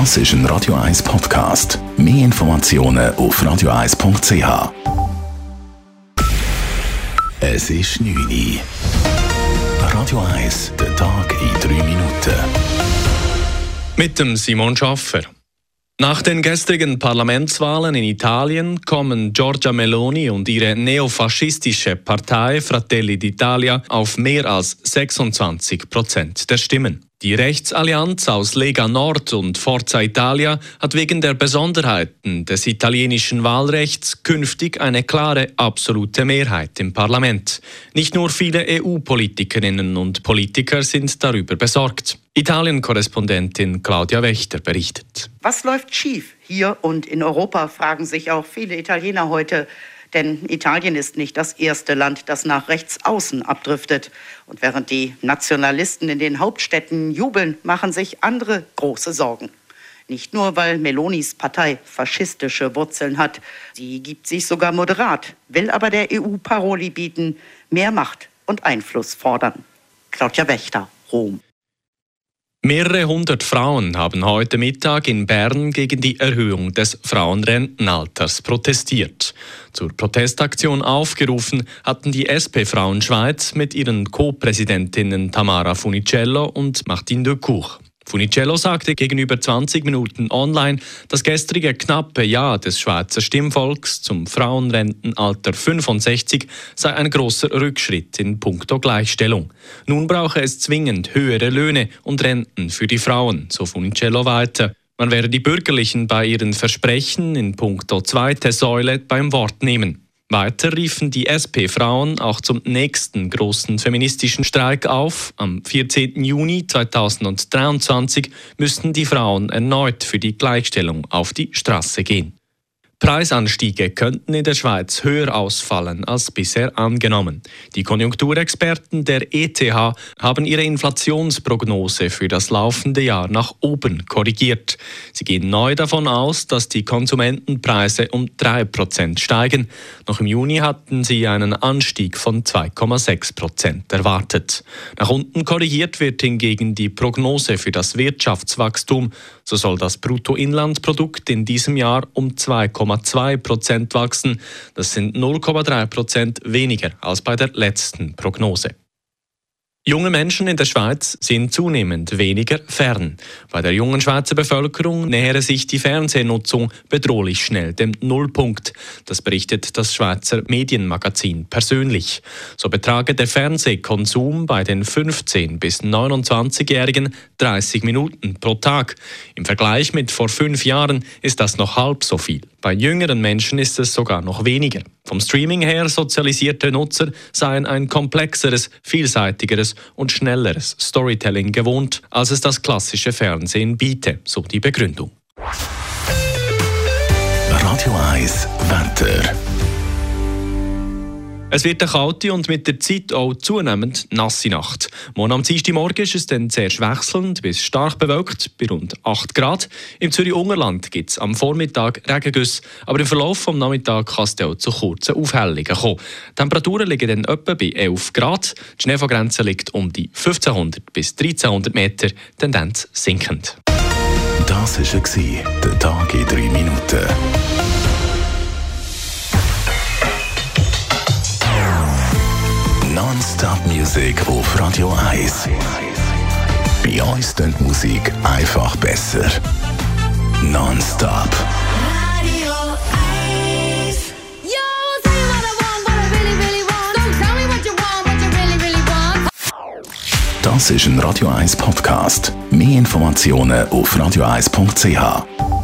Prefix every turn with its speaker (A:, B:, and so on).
A: Das ist ein Radio 1 Podcast. Mehr Informationen auf radio1.ch. Es ist 9 Uhr. Radio 1, der Tag in 3 Minuten.
B: Mit dem Simon Schaffer. Nach den gestrigen Parlamentswahlen in Italien kommen Giorgia Meloni und ihre neofaschistische Partei Fratelli d'Italia auf mehr als 26 Prozent der Stimmen. Die Rechtsallianz aus Lega Nord und Forza Italia hat wegen der Besonderheiten des italienischen Wahlrechts künftig eine klare absolute Mehrheit im Parlament. Nicht nur viele EU-Politikerinnen und Politiker sind darüber besorgt. Italien-Korrespondentin Claudia Wächter berichtet.
C: Was läuft schief? Hier und in Europa fragen sich auch viele Italiener heute. Denn Italien ist nicht das erste Land, das nach rechts außen abdriftet. Und während die Nationalisten in den Hauptstädten jubeln, machen sich andere große Sorgen. Nicht nur, weil Melonis Partei faschistische Wurzeln hat. Sie gibt sich sogar moderat, will aber der EU Paroli bieten, mehr Macht und Einfluss fordern. Claudia Wächter, Rom.
B: Mehrere hundert Frauen haben heute Mittag in Bern gegen die Erhöhung des Frauenrentenalters protestiert. Zur Protestaktion aufgerufen hatten die SP-Frauen Schweiz mit ihren Co-Präsidentinnen Tamara Funicello und Martin de Cour. Funicello sagte gegenüber 20 Minuten online, das gestrige knappe Ja des Schweizer Stimmvolks zum Frauenrentenalter 65 sei ein großer Rückschritt in puncto Gleichstellung. Nun brauche es zwingend höhere Löhne und Renten für die Frauen, so Funicello weiter. Man werde die Bürgerlichen bei ihren Versprechen in puncto zweite Säule beim Wort nehmen. Weiter riefen die SP-Frauen auch zum nächsten großen feministischen Streik auf. Am 14. Juni 2023 müssten die Frauen erneut für die Gleichstellung auf die Straße gehen. Preisanstiege könnten in der Schweiz höher ausfallen als bisher angenommen. Die Konjunkturexperten der ETH haben ihre Inflationsprognose für das laufende Jahr nach oben korrigiert. Sie gehen neu davon aus, dass die Konsumentenpreise um 3% steigen. Noch im Juni hatten sie einen Anstieg von 2,6% erwartet. Nach unten korrigiert wird hingegen die Prognose für das Wirtschaftswachstum. So soll das Bruttoinlandprodukt in diesem Jahr um 2,6 0,2 Prozent wachsen. Das sind 0,3 Prozent weniger als bei der letzten Prognose. Junge Menschen in der Schweiz sind zunehmend weniger fern. Bei der jungen Schweizer Bevölkerung nähere sich die Fernsehnutzung bedrohlich schnell dem Nullpunkt. Das berichtet das Schweizer Medienmagazin persönlich. So betrage der Fernsehkonsum bei den 15- bis 29-Jährigen 30 Minuten pro Tag. Im Vergleich mit vor fünf Jahren ist das noch halb so viel. Bei jüngeren Menschen ist es sogar noch weniger. Vom Streaming her sozialisierte Nutzer seien ein komplexeres, vielseitigeres und schnelleres Storytelling gewohnt, als es das klassische Fernsehen biete, so die Begründung.
A: Radio 1 Wetter.
B: Es wird eine kalte und mit der Zeit auch zunehmend nasse Nacht. Morgen am Dienstagmorgen ist es dann sehr wechselnd bis stark bewölkt, bei rund 8 Grad. Im Zürich-Ungerland gibt es am Vormittag Regengüsse, aber im Verlauf des Nachmittags kann es auch zu kurzen Aufhellungen kommen. Die Temperaturen liegen dann etwa bei 11 Grad. Die Schneefallgrenze liegt um die 1500 bis 1300 Meter, Tendenz sinkend.
A: Das war der Tag in 3 Minuten. Non-Stop-Musik auf Radio 1. Bei uns klingt Musik einfach besser. Non-Stop.
D: Radio 1. Yo, tell me what I want, what I really, really want. Don't tell me what you want, what you really, really want.
A: Das ist ein Radio 1 Podcast. Mehr Informationen auf radio1.ch.